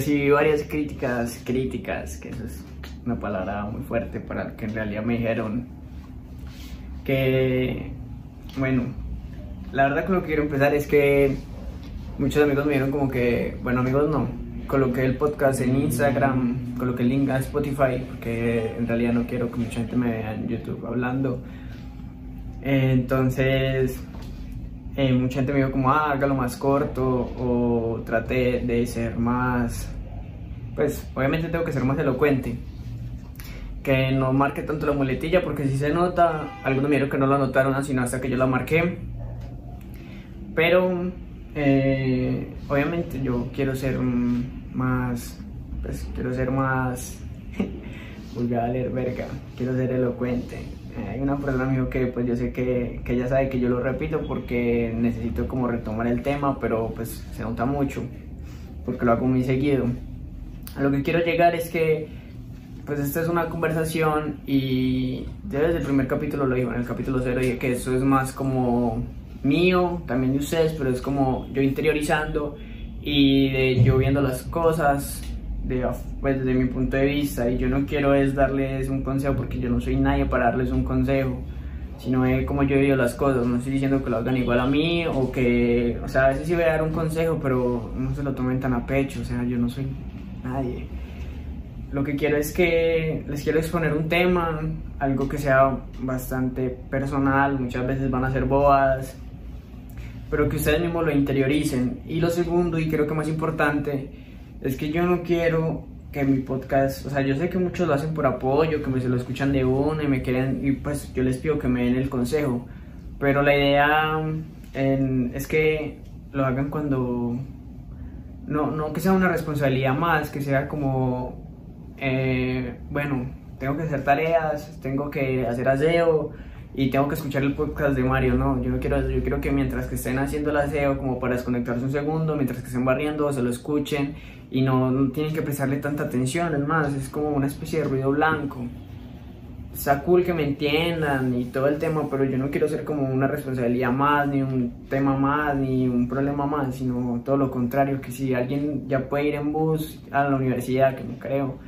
Recibí varias críticas, críticas, que eso es una palabra muy fuerte para que en realidad me dijeron que, bueno, la verdad con lo que quiero empezar es que muchos amigos me dijeron como que, bueno amigos no, coloqué el podcast en Instagram, coloqué el link a Spotify, porque en realidad no quiero que mucha gente me vea en YouTube hablando. Entonces, eh, mucha gente me dijo como, ah, hágalo más corto o trate de ser más, pues obviamente tengo que ser más elocuente. Que no marque tanto la muletilla porque si se nota, algunos me dijeron que no la notaron sino hasta que yo la marqué. Pero eh, obviamente yo quiero ser más, pues quiero ser más, volví a leer verga, quiero ser elocuente hay una persona mío que pues yo sé que, que, ella sabe que yo lo repito porque necesito como retomar el tema, pero pues se nota mucho porque lo hago muy seguido. A lo que quiero llegar es que pues esta es una conversación y yo desde el primer capítulo lo digo, en el capítulo 0 dije que eso es más como mío, también de ustedes, pero es como yo interiorizando y de yo viendo las cosas, de, pues, desde mi punto de vista y yo no quiero es darles un consejo porque yo no soy nadie para darles un consejo sino de cómo yo vivido las cosas. No estoy diciendo que lo hagan igual a mí o que o sea a veces sí voy a dar un consejo pero no se lo tomen tan a pecho o sea yo no soy nadie. Lo que quiero es que les quiero exponer un tema algo que sea bastante personal muchas veces van a ser boas pero que ustedes mismos lo interioricen. Y lo segundo y creo que más importante es que yo no quiero que mi podcast, o sea, yo sé que muchos lo hacen por apoyo, que me se lo escuchan de uno y me quieren, y pues yo les pido que me den el consejo, pero la idea es que lo hagan cuando, no, no que sea una responsabilidad más, que sea como, eh, bueno, tengo que hacer tareas, tengo que hacer aseo, y tengo que escuchar el podcast de Mario, no, yo no quiero yo quiero que mientras que estén haciendo el aseo como para desconectarse un segundo, mientras que estén barriendo, se lo escuchen y no, tienen que prestarle tanta atención, es más, es como una especie de ruido blanco. Está cool que me entiendan y todo el tema, pero yo no quiero ser como una responsabilidad más, ni un tema más, ni un problema más, sino todo lo contrario, que si alguien ya puede ir en bus a la universidad, que no creo,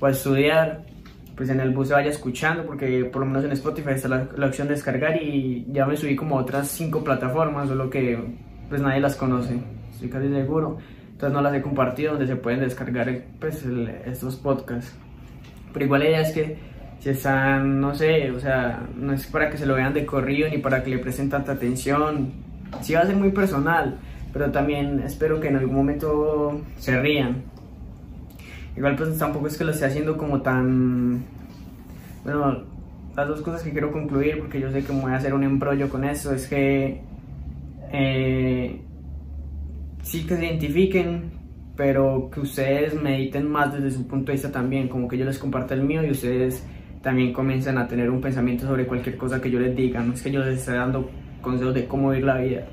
o a estudiar, pues en el bus se vaya escuchando, porque por lo menos en Spotify está la, opción de descargar y ya me subí como a otras cinco plataformas, solo que pues nadie las conoce, estoy casi seguro. Entonces no las he compartido donde se pueden descargar pues estos podcasts. Pero igual la idea es que si están, no sé, o sea, no es para que se lo vean de corrido ni para que le presten tanta atención. Sí va a ser muy personal, pero también espero que en algún momento se rían Igual pues tampoco es que lo esté haciendo como tan... Bueno, las dos cosas que quiero concluir, porque yo sé que me voy a hacer un embrollo con eso, es que eh, sí que se identifiquen, pero que ustedes mediten más desde su punto de vista también, como que yo les comparta el mío y ustedes también comiencen a tener un pensamiento sobre cualquier cosa que yo les diga, no es que yo les esté dando consejos de cómo vivir la vida.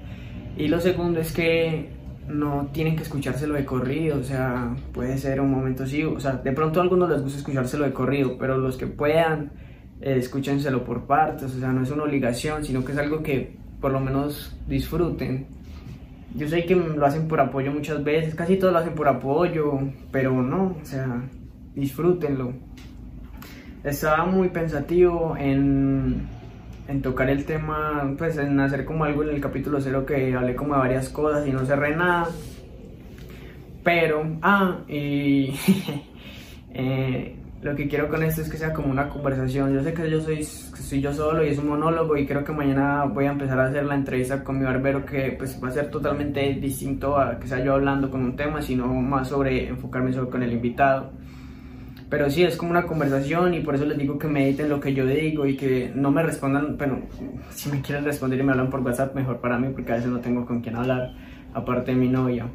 Y lo segundo es que no tienen que escuchárselo de corrido, o sea, puede ser un momento así, o sea, de pronto a algunos les gusta escuchárselo de corrido, pero los que puedan, eh, escúchenselo por partes, o sea, no es una obligación, sino que es algo que por lo menos disfruten. Yo sé que lo hacen por apoyo muchas veces, casi todos lo hacen por apoyo, pero no, o sea, disfrútenlo. Estaba muy pensativo en en tocar el tema, pues en hacer como algo en el capítulo cero que hablé como de varias cosas y no cerré nada. Pero, ah, y eh, lo que quiero con esto es que sea como una conversación. Yo sé que yo soy, soy yo solo y es un monólogo y creo que mañana voy a empezar a hacer la entrevista con mi barbero que pues va a ser totalmente distinto a que sea yo hablando con un tema, sino más sobre enfocarme solo con el invitado. Pero sí, es como una conversación y por eso les digo que mediten lo que yo digo y que no me respondan, bueno, si me quieren responder y me hablan por WhatsApp, mejor para mí porque a veces no tengo con quién hablar, aparte de mi novia.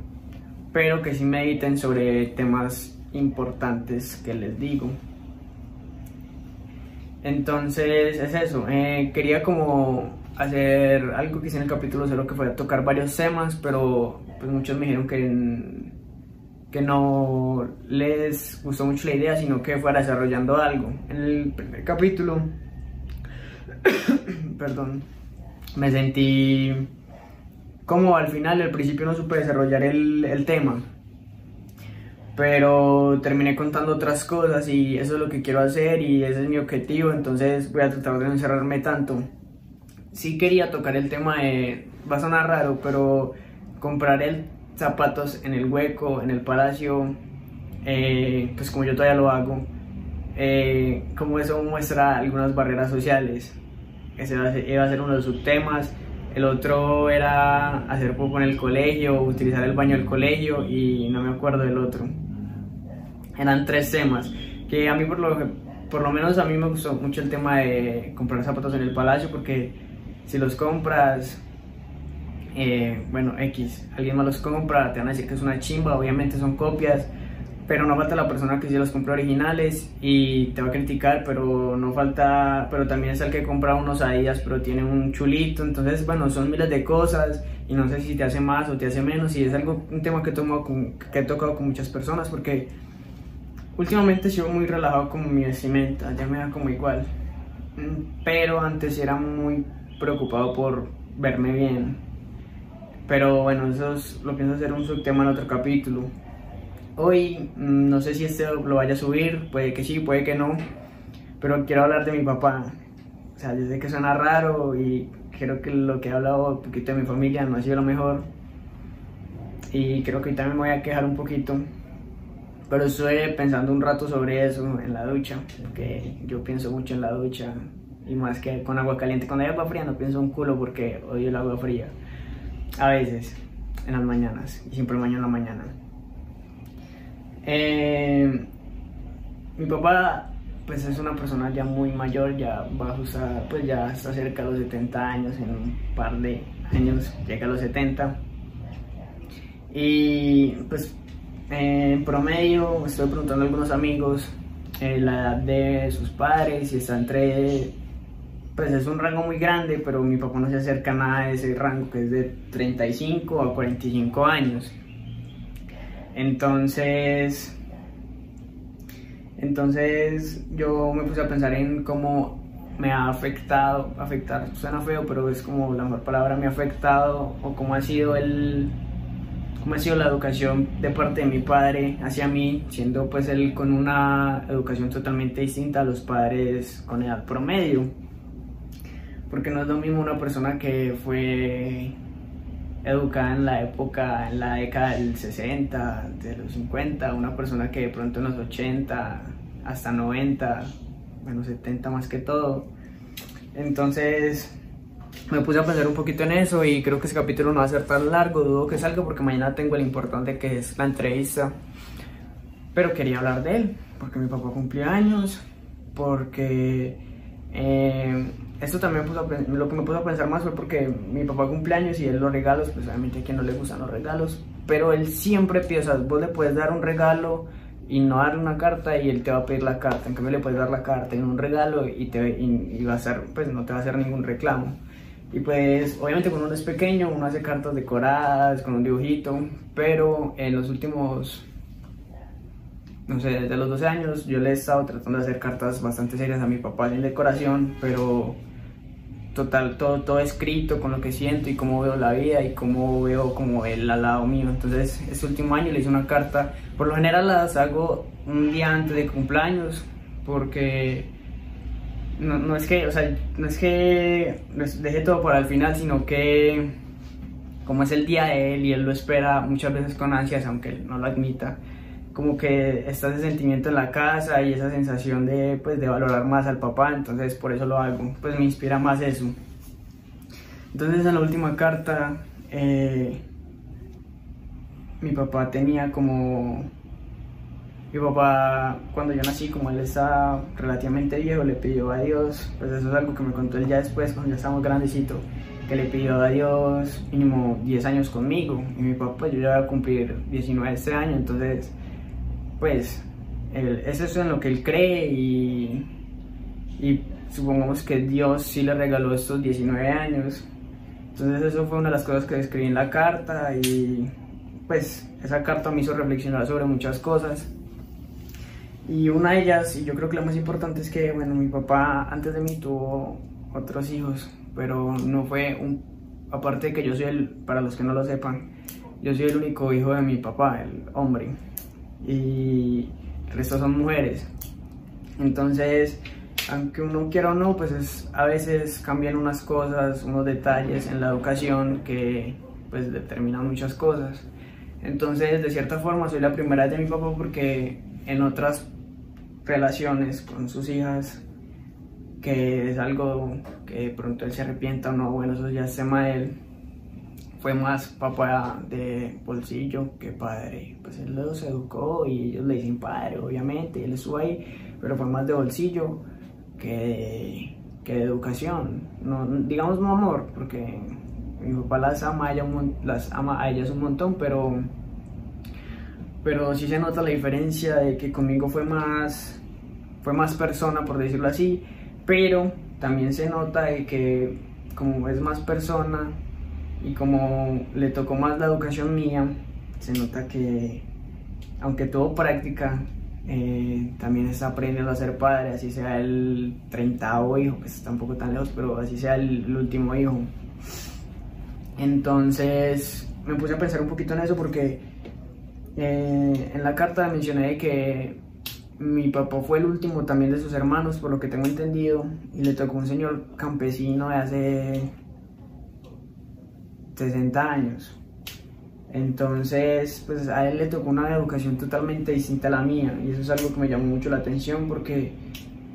Pero que sí mediten sobre temas importantes que les digo. Entonces, es eso. Eh, quería como hacer algo que hice en el capítulo 0 que fue tocar varios temas, pero pues muchos me dijeron que que no les gustó mucho la idea, sino que fuera desarrollando algo. En el primer capítulo, perdón, me sentí como al final, al principio no supe desarrollar el, tema, pero terminé contando otras cosas y eso es lo que quiero hacer y ese es mi objetivo, entonces voy a tratar de no encerrarme tanto. Sí quería tocar el tema de, va a sonar raro, pero comprar el zapatos en el hueco, en el palacio, eh, pues como yo todavía lo hago, eh, como eso muestra algunas barreras sociales. Ese iba a ser uno de los subtemas. El otro era hacer poco en el colegio, utilizar el baño del colegio y no me acuerdo del otro. Eran tres temas que a mí por lo, por lo menos a mí me gustó mucho el tema de comprar zapatos en el palacio porque si los compras, eh, bueno, X, alguien más los compra, te van a decir que es una chimba, obviamente son copias pero no falta la persona que sí los compró originales y te va a criticar, pero no falta, pero también es el que compra unos Adidas, pero tiene un chulito, entonces bueno, son miles de cosas y no sé si te hace más o te hace menos y es algo, un tema que, he con, que he tocado con muchas personas porque últimamente sigo muy relajado con mi vestimenta, ya me da como igual, pero antes era muy preocupado por verme bien, pero bueno, eso lo pienso hacer un subtema en otro capítulo. Hoy mm, no sé si este lo vaya a subir, puede que sí, puede que no, pero quiero hablar de mi papá. O sea, yo sé que suena raro y creo que lo que he hablado un poquito de mi familia no ha sido lo mejor. Y creo que ahorita me voy a quejar un poquito. Pero estuve pensando un rato sobre eso en la ducha, porque yo pienso mucho en la ducha y más que con agua caliente. Cuando hay agua fría no pienso un culo porque odio el agua fría. A veces, en las mañanas, y siempre baño en la mañana. Eh, mi papá pues es una persona ya muy mayor, ya va a usar, pues ya está cerca de los 70 años, en un par de años llega a los 70. Y pues en promedio estoy preguntando a algunos amigos eh, la edad de sus padres y está entre, pues es un rango muy grande, pero mi papá no se acerca nada de ese rango que es de 35 a 45 años. Entonces, entonces yo me puse a pensar en cómo me ha afectado, afectar suena feo, pero es como la mejor palabra, me ha afectado o cómo ha sido el cómo ha sido la educación de parte de mi padre hacia mí, siendo pues él con una educación totalmente distinta a los padres con edad promedio. Porque no es lo mismo una persona que fue educada en la época, en la década del 60, de los 50, una persona que de pronto en los 80 hasta 90, bueno 70 más que todo. Entonces me puse a pensar un poquito en eso y creo que ese capítulo no va a ser tan largo, dudo que salga porque mañana tengo el importante que es la entrevista. Pero quería hablar de él, porque mi papá cumplió años, porque eh, esto también lo que me puso a pensar más fue porque mi papá cumpleaños y él los regalos, pues obviamente a quien no le gustan los regalos, pero él siempre piensa, vos le puedes dar un regalo y no darle una carta y él te va a pedir la carta, en cambio le puedes dar la carta en un regalo y, te, y, va a hacer, pues no te va a hacer ningún reclamo. Y pues obviamente cuando uno es pequeño uno hace cartas decoradas con un dibujito, pero en los últimos no sé, desde los 12 años yo le he estado tratando de hacer cartas bastante serias a mi papá en decoración, pero total, todo, todo escrito con lo que siento y cómo veo la vida y cómo veo como él al lado mío. Entonces, este último año le hice una carta, por lo general las hago un día antes de cumpleaños, porque no, no es que, o sea, no es que deje todo para el final, sino que como es el día de él y él lo espera muchas veces con ansias, aunque él no lo admita, como que está ese sentimiento en la casa y esa sensación de, pues, de valorar más al papá, entonces por eso lo hago, pues me inspira más eso. Entonces en la última carta, eh, mi papá tenía como... Mi papá, cuando yo nací, como él estaba relativamente viejo, le pidió a Dios, pues eso es algo que me contó él ya después, cuando ya estábamos grandecito, que le pidió a Dios mínimo 10 años conmigo. Y mi papá, yo ya voy a cumplir 19 este año, entonces pues eso es en lo que él cree y, y supongamos que Dios sí le regaló estos 19 años. Entonces eso fue una de las cosas que escribí en la carta y pues esa carta me hizo reflexionar sobre muchas cosas. Y una de ellas, y yo creo que la más importante es que, bueno, mi papá antes de mí tuvo otros hijos, pero no fue un, aparte de que yo soy el, para los que no lo sepan, yo soy el único hijo de mi papá, el hombre, y el resto son mujeres. Entonces, aunque uno quiera o no, pues es, a veces cambian unas cosas, unos detalles en la educación que pues determinan muchas cosas. Entonces, de cierta forma, soy la primera de mi papá porque en otras relaciones con sus hijas, que es algo que de pronto él se arrepienta o no, bueno, eso ya es tema de él, fue más papá de bolsillo que padre. Pues él los educó y ellos le dicen padre, obviamente, él estuvo ahí, pero fue más de bolsillo que de, educación. No, digamos no amor, porque mi papá las ama a, ella las ama a ellas un montón, pero, pero sí se nota la diferencia de que conmigo fue más, fue más persona, por decirlo así, pero también se nota de que como es más persona y como le tocó más la educación mía, se nota que aunque tuvo práctica, eh, también está aprendiendo a ser padre, así sea el 30 hijo, que está un poco tan lejos, pero así sea el, último hijo. Entonces me puse a pensar un poquito en eso porque eh, en la carta mencioné que mi papá fue el último también de sus hermanos, por lo que tengo entendido, y le tocó un señor campesino de hace 60 años. Entonces, pues a él le tocó una educación totalmente distinta a la mía y eso es algo que me llamó mucho la atención porque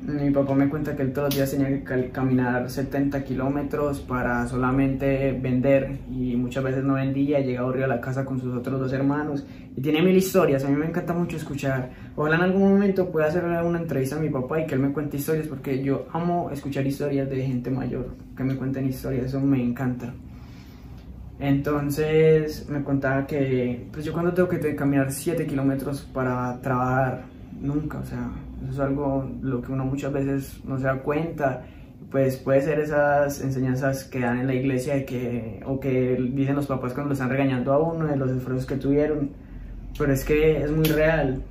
mi papá me cuenta que él todos los días tenía que caminar 70 kilómetros para solamente vender y muchas veces no vendía, llegaba a la casa con sus otros dos hermanos y tiene mil historias, a mí me encanta mucho escuchar. Ojalá en algún momento pueda hacer una entrevista a mi papá y que él me cuente historias porque yo amo escuchar historias de gente mayor, que me cuenten historias, eso me encanta. Entonces me contaba que pues yo cuando tengo que caminar 7 kilómetros para trabajar, nunca, o sea, eso es algo lo que uno muchas veces no se da cuenta. Pues puede ser esas enseñanzas que dan en la iglesia de que, o que dicen los papás cuando lo están regañando a uno de los esfuerzos que tuvieron, pero es que es muy real.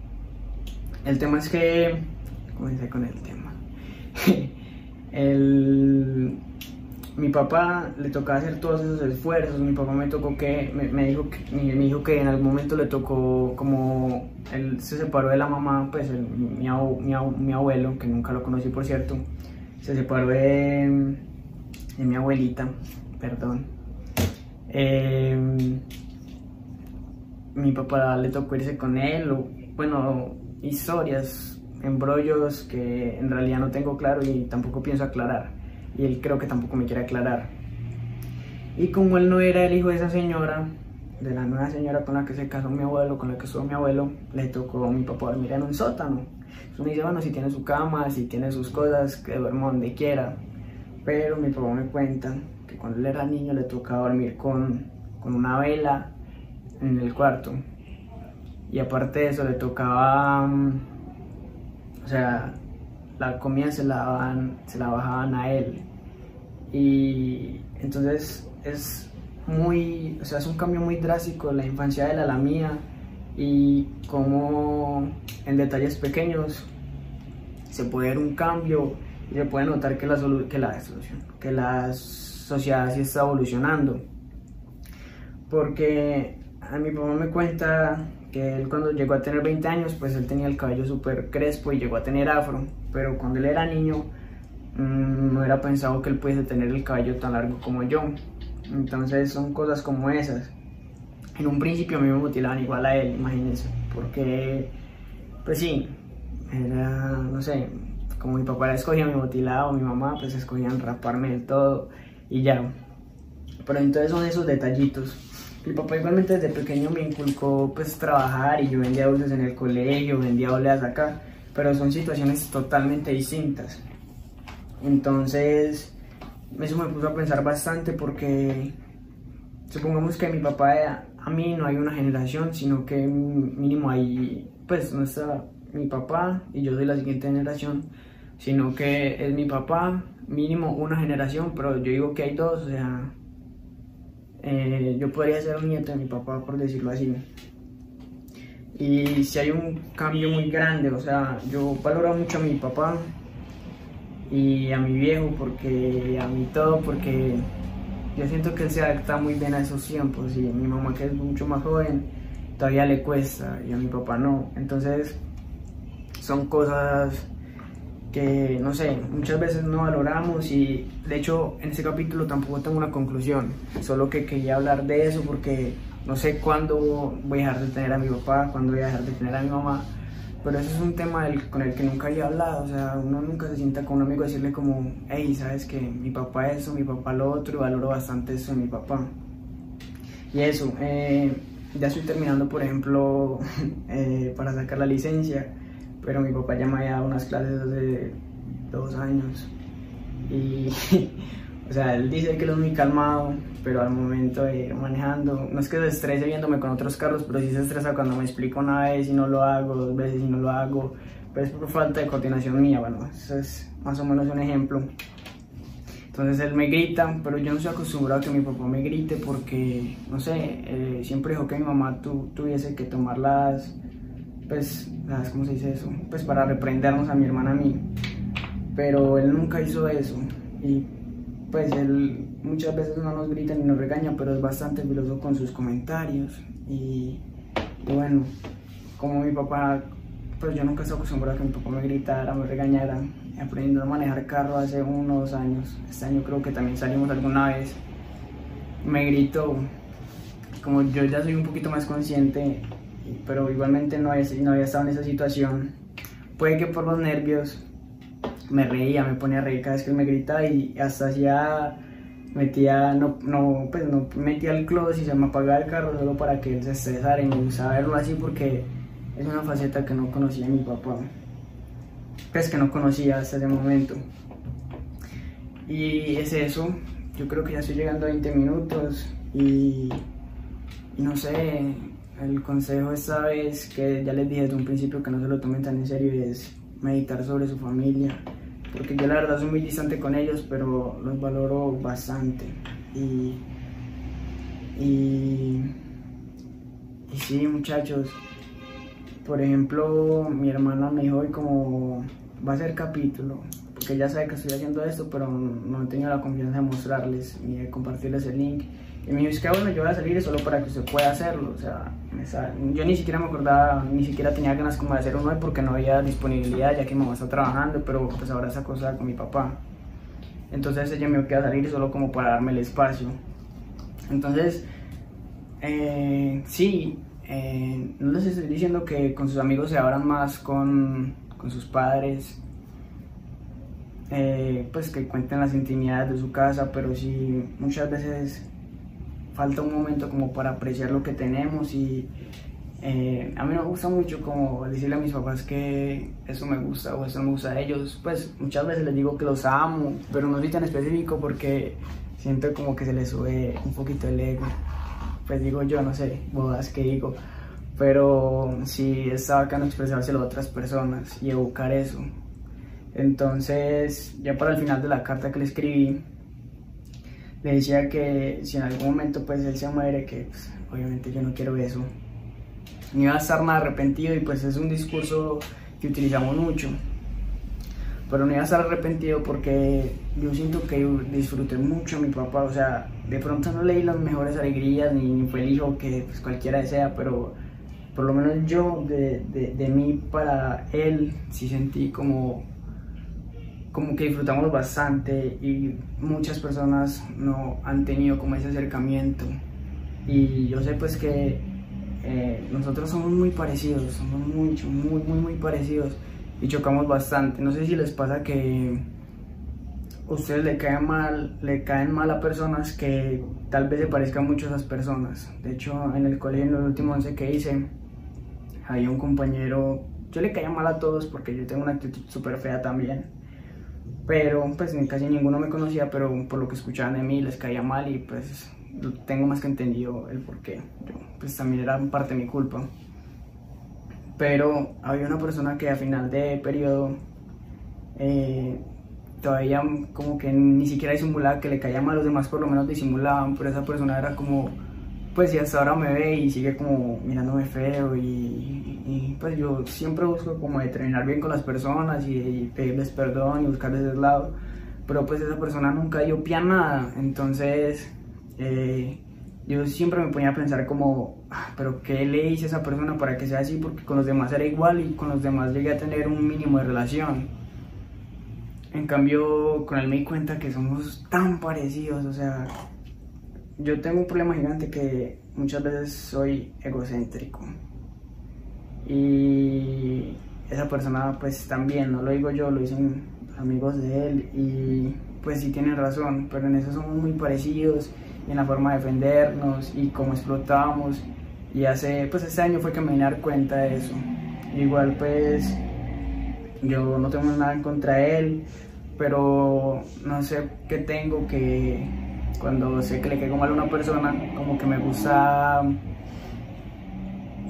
El tema es que, ¿cómo dice con el tema? el, mi papá le tocaba hacer todos esos esfuerzos, mi papá me tocó que, me, dijo, que, me, dijo que en algún momento le tocó, como él se separó de la mamá, pues mi, abuelo, que nunca lo conocí por cierto, se separó de, mi abuelita, perdón. Em, mi papá le tocó irse con él, o, bueno, historias, embrollos que en realidad no tengo claro y tampoco pienso aclarar y él creo que tampoco me quiere aclarar. Y como él no era el hijo de esa señora, de la nueva señora con la que se casó mi abuelo, con la que estuvo mi abuelo, le tocó a mi papá dormir en un sótano. Entonces me dice, bueno, si tiene su cama, si tiene sus cosas, que duerma donde quiera. Pero mi papá me cuenta que cuando él era niño le tocaba dormir con, con una vela en el cuarto. Y aparte de eso le tocaba, mm, o sea, la comida se la, se la bajaban a él. Y entonces es muy, o sea, es un cambio muy drástico la infancia de la, mía y como en detalles pequeños se puede ver un cambio y se puede notar que la, que la, que la sociedad sí está evolucionando. Porque a mi papá me cuenta que él cuando llegó a tener 20 años, pues él tenía el cabello súper crespo y llegó a tener afro, pero cuando él era niño mm, no era pensado que él pudiese tener el cabello tan largo como yo. Entonces son cosas como esas. En un principio a mí me mutilaban igual a él, imagínense, porque pues sí, era, no sé, como mi papá escogía mi mutilado, mi mamá pues escogían raparme del todo y ya. Pero entonces son esos detallitos mi papá igualmente desde pequeño me inculcó pues trabajar y yo vendía dulces en el colegio, vendía oleas acá, pero son situaciones totalmente distintas. Entonces, eso me puso a pensar bastante porque supongamos que mi papá, a mí no hay una generación, sino que mínimo hay, pues no está mi papá y yo soy la siguiente generación, sino que es mi papá, mínimo una generación, pero yo digo que hay dos, o sea, eh, yo podría ser un nieto de mi papá, por decirlo así. Y si hay un cambio muy grande, o sea, yo valoro mucho a mi papá y a mi viejo, porque a mí todo, porque yo siento que él se adapta muy bien a esos tiempos y mi mamá que es mucho más joven todavía le cuesta y a mi papá no. Entonces son cosas que, no sé, muchas veces no valoramos y de hecho en ese capítulo tampoco tengo una conclusión, solo que quería hablar de eso porque no sé cuándo voy a dejar de tener a mi papá, cuándo voy a dejar de tener a mi mamá, pero eso es un tema con el que nunca había hablado, o sea, uno nunca se sienta con un amigo a decirle como, hey, sabes que mi papá eso, mi papá lo otro, y valoro bastante eso de mi papá. Y eso, eh, ya estoy terminando, por ejemplo, eh, para sacar la licencia, pero mi papá ya me había dado unas clases hace dos años. Y, o sea, él dice que lo es muy calmado, pero al momento de ir manejando, no es que se estrese viéndome con otros carros, pero sí se estresa cuando me explico una vez y no lo hago, dos veces y no lo hago, pero es por falta de coordinación mía, bueno, eso es más o menos un ejemplo. Entonces él me grita, pero yo no estoy acostumbrado a que mi papá me grite porque, no sé, eh, siempre dijo que mi mamá tuviese que tomar las, pues, las, ¿cómo se dice eso? Pues para reprendernos a mi hermana a mí. Pero él nunca hizo eso. Y pues él muchas veces no nos grita ni nos regaña, pero es bastante filoso con sus comentarios. Y, y bueno, como mi papá, pues yo nunca estoy acostumbrado a que mi papá me gritara, me regañara aprendiendo a manejar carro hace unos años. Este año creo que también salimos alguna vez. Me gritó, como yo ya soy un poquito más consciente, pero igualmente no había, no había estado en esa situación. Puede que por los nervios me reía, me ponía a reír cada vez que me gritaba y hasta hacía metía no, no, pues no metía el close y se me apagaba el carro solo para que él se estresara y me gustaba verlo así porque es una faceta que no conocía mi papá pues que no conocía hasta ese momento. Y es eso, yo creo que ya estoy llegando a 20 minutos y, no sé, el consejo esta vez que ya les dije desde un principio que no se lo tomen tan en serio y es meditar sobre su familia, porque yo la verdad soy muy distante con ellos, pero los valoro bastante. Y, y, y sí, muchachos, por ejemplo, mi hermana me dijo hoy como va a ser capítulo, porque ella sabe que estoy haciendo esto, pero no he tenido la confianza de mostrarles ni de compartirles el link. Y me que bueno, yo voy a salir solo para que usted pueda hacerlo. O sea, yo ni siquiera me acordaba, ni siquiera tenía ganas como de hacer uno porque no había disponibilidad, ya que mi mamá está trabajando, pero pues ahora esa cosa con mi papá. Entonces ella me queda a salir solo como para darme el espacio. Entonces, eh, sí, eh, no les estoy diciendo que con sus amigos se abran más con, con sus padres, eh, pues que cuenten las intimidades de su casa, pero sí muchas veces falta un momento como para apreciar lo que tenemos y eh, a mí me gusta mucho como decirle a mis papás que eso me gusta o eso me gusta a ellos, pues muchas veces les digo que los amo, pero no soy tan específico porque siento como que se les sube un poquito el ego. Pues digo yo, no sé, bodas que digo, pero sí está bacano expresárselo a otras personas y educar eso. Entonces, ya para el final de la carta que le escribí, le decía que si en algún momento pues él se muere, que pues, obviamente yo no quiero eso, ni va a estar nada arrepentido y pues es un discurso que utilizamos mucho. Pero no iba a estar arrepentido porque yo siento que disfruté mucho a mi papá, o sea, de pronto no leí las mejores alegrías ni, fue el hijo que pues, cualquiera desea, pero por lo menos yo de, de, de, mí para él sí sentí como, como que disfrutamos bastante y muchas personas no han tenido como ese acercamiento y yo sé pues que eh, nosotros somos muy parecidos, somos mucho, muy, muy, muy parecidos y chocamos bastante. No sé si les pasa que ustedes le caen mal, le caen mal a personas que tal vez se parezcan mucho a esas personas. De hecho, en el colegio, en los últimos 11 que hice, había un compañero, yo le caía mal a todos porque yo tengo una actitud súper fea también. Pero pues casi ninguno me conocía, pero por lo que escuchaban de mí les caía mal y pues tengo más que entendido el por qué. pues también era parte de mi culpa pero había una persona que a final de periodo eh, todavía como que ni siquiera disimulaba que le caía mal, los demás por lo menos disimulaban, pero esa persona era como, pues si hasta ahora me ve y sigue como mirándome feo y, pues yo siempre busco como de terminar bien con las personas y, pedirles perdón y buscarles el lado, pero pues esa persona nunca dio pie nada, entonces eh, yo siempre me ponía a pensar como, ah, pero ¿qué le hice a esa persona para que sea así? Porque con los demás era igual y con los demás llegué a tener un mínimo de relación. En cambio, con él me di cuenta que somos tan parecidos, o sea, yo tengo un problema gigante que muchas veces soy egocéntrico. Y esa persona pues también, no lo digo yo, lo dicen amigos de él y pues sí tienen razón, pero en eso somos muy parecidos en la forma de defendernos y cómo explotábamos. Y hace, pues este año fue que me vine a dar cuenta de eso. Igual pues yo no tengo nada en contra de él, pero no sé qué tengo que cuando sé que le caigo mal a una persona, como que me gusta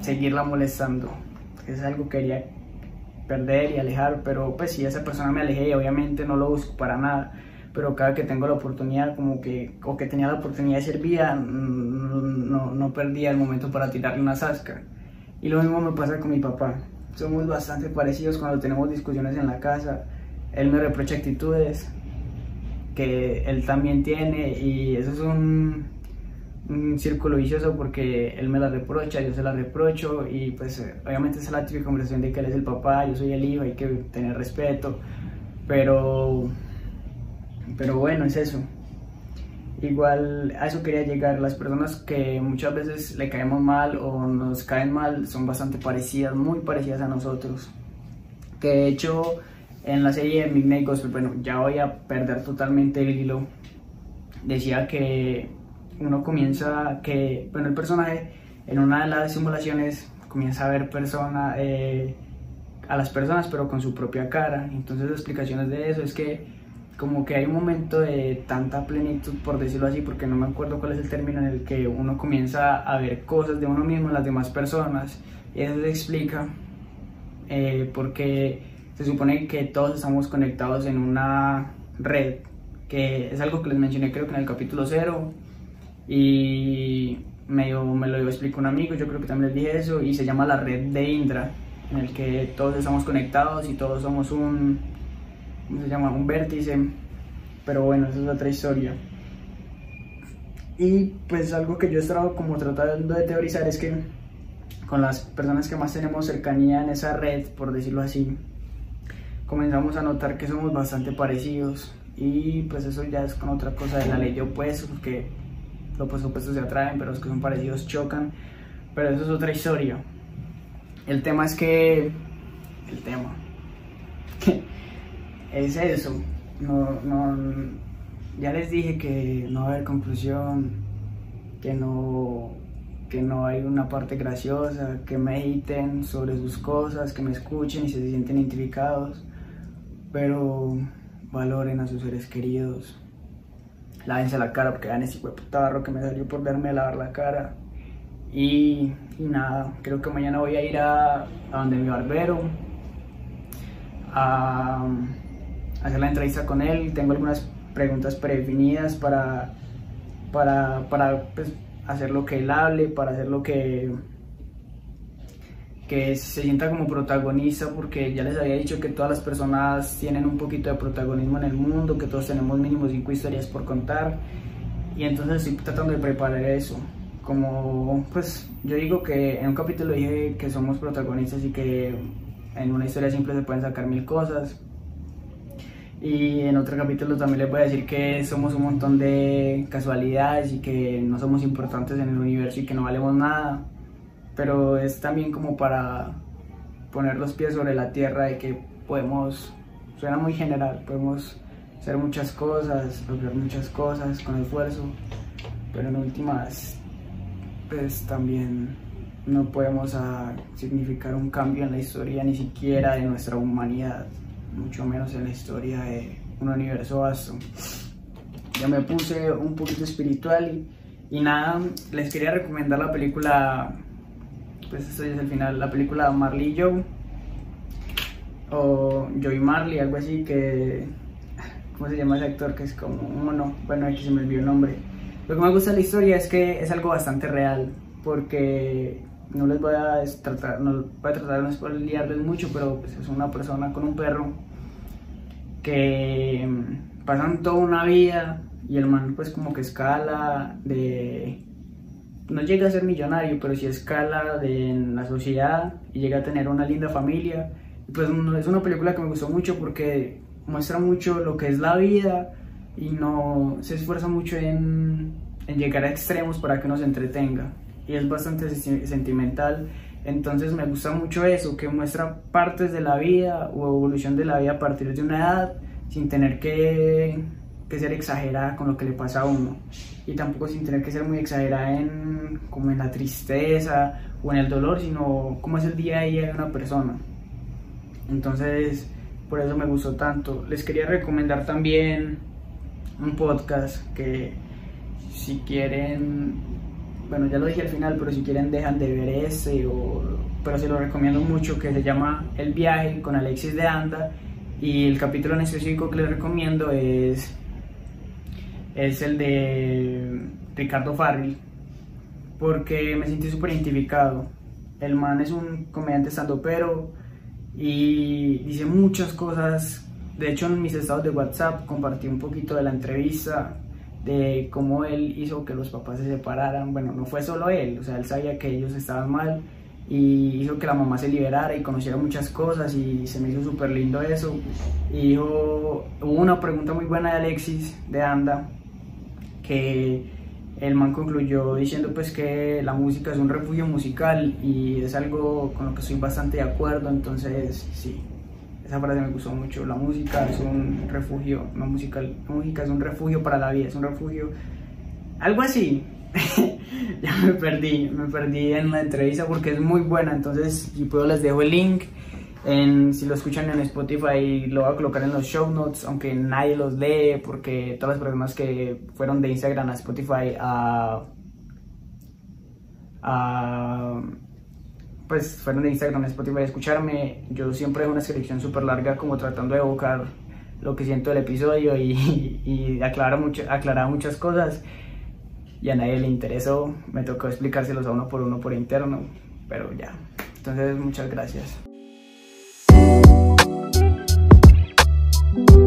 seguirla molestando. Es algo que quería perder y alejar, pero pues si esa persona me alejé, obviamente no lo busco para nada pero cada que tengo la oportunidad, como que, o que tenía la oportunidad de servir, mm, no, no perdía el momento para tirarle una zasca. Y lo mismo me pasa con mi papá. Somos bastante parecidos cuando tenemos discusiones en la casa. Él me reprocha actitudes que él también tiene y eso es un, un círculo vicioso porque él me la reprocha, yo se la reprocho y pues obviamente es la típica conversación de que él es el papá, yo soy el hijo, hay que tener respeto, pero pero bueno, es eso. Igual a eso quería llegar. Las personas que muchas veces le caemos mal o nos caen mal son bastante parecidas, muy parecidas a nosotros. Que de hecho en la serie de Midnight Gospel, bueno, ya voy a perder totalmente el hilo. Decía que uno comienza, que, bueno, el personaje en una de las simulaciones comienza a ver persona, eh, a las personas pero con su propia cara. Entonces las explicaciones de eso es que como que hay un momento de tanta plenitud, por decirlo así, porque no me acuerdo cuál es el término en el que uno comienza a ver cosas de uno mismo en las demás personas. Y eso se explica eh, porque se supone que todos estamos conectados en una red, que es algo que les mencioné creo que en el capítulo 0 y me, me lo explicó un amigo, yo creo que también les dije eso, y se llama la red de Indra, en el que todos estamos conectados y todos somos un, ¿cómo se llama? Un vértice, pero bueno, esa es otra historia. Y pues algo que yo he estado como tratando de teorizar es que con las personas que más tenemos cercanía en esa red, por decirlo así, comenzamos a notar que somos bastante parecidos y pues eso ya es con otra cosa de la ley de opuestos, porque los opuestos se atraen, pero los que son parecidos chocan, pero eso es otra historia. El tema es que... El tema es eso. No, no, ya les dije que no va a haber conclusión, que no, que no hay una parte graciosa, que mediten sobre sus cosas, que me escuchen y se sienten identificados, pero valoren a sus seres queridos. Lávense la cara porque vean ese barro que me salió por verme lavar la cara. Y, nada, creo que mañana voy a ir a, a donde mi barbero. A, hacer la entrevista con él. Tengo algunas preguntas predefinidas para, para, para pues, hacer lo que él hable, para hacer lo que, que se sienta como protagonista, porque ya les había dicho que todas las personas tienen un poquito de protagonismo en el mundo, que todos tenemos mínimo cinco historias por contar. Y entonces estoy tratando de preparar eso. Como, pues, yo digo que en un capítulo dije que somos protagonistas y que en una historia simple se pueden sacar mil cosas y en otro capítulo también les voy a decir que somos un montón de casualidades y que no somos importantes en el universo y que no valemos nada. Pero es también como para poner los pies sobre la tierra de que podemos, suena muy general, podemos hacer muchas cosas, lograr muchas cosas con esfuerzo, pero en últimas, pues también no podemos ah, significar un cambio en la historia ni siquiera de nuestra humanidad mucho menos en la historia de un universo vasto. Ya me puse un poquito espiritual y, nada, les quería recomendar la película, pues esto ya es el final, la película Marley y Joe, o Joey Marley, algo así, que, ¿cómo se llama ese actor? Que es como un mono, bueno, aquí se me olvidó el nombre. Lo que me gusta de la historia es que es algo bastante real, porque no les voy a tratar, no voy a tratar de no spoilearles mucho, pero pues es una persona con un perro que mm, pasan toda una vida y el man pues como que escala de... No llega a ser millonario, pero sí escala en la sociedad y llega a tener una linda familia. Pues es una película que me gustó mucho porque muestra mucho lo que es la vida y no se esfuerza mucho en, en llegar a extremos para que uno se entretenga. Y es bastante sentimental entonces me gusta mucho eso, que muestra partes de la vida o evolución de la vida a partir de una edad sin tener que, que, ser exagerada con lo que le pasa a uno y tampoco sin tener que ser muy exagerada en, como en la tristeza o en el dolor, sino como es el día a día de una persona. Entonces, por eso me gustó tanto. Les quería recomendar también un podcast que si quieren bueno, ya lo dije al final, pero si quieren dejan de ver ese, o, pero se lo recomiendo mucho, que se llama El viaje con Alexis de Anda, y el capítulo en específico que les recomiendo es, es el de Ricardo Farril, porque me sentí súper identificado. El man es un comediante pero y dice muchas cosas. De hecho, en mis estados de WhatsApp compartí un poquito de la entrevista de cómo él hizo que los papás se separaran. Bueno, no fue solo él, o sea, él sabía que ellos estaban mal y hizo que la mamá se liberara y conociera muchas cosas y se me hizo súper lindo eso. Y dijo, hubo una pregunta muy buena de Alexis, de Anda, que el man concluyó diciendo pues que la música es un refugio musical y es algo con lo que estoy bastante de acuerdo, entonces sí, esa frase me gustó mucho. La música es un refugio, la música, la música es un refugio para la vida, es un refugio, algo así. ya me perdí, me perdí en la entrevista porque es muy buena, entonces si puedo les dejo el link. Si lo escuchan en Spotify lo voy a colocar en los show notes, aunque nadie los lee porque todas las personas que fueron de Instagram a Spotify a, a pues fueron de Instagram, Spotify a escucharme. Yo siempre dejo una selección súper larga como tratando de evocar lo que siento del episodio y, y aclarar, mucho, aclarar muchas cosas. Y a nadie le interesó, me tocó explicárselos a uno por uno por interno, pero ya. Entonces muchas gracias. you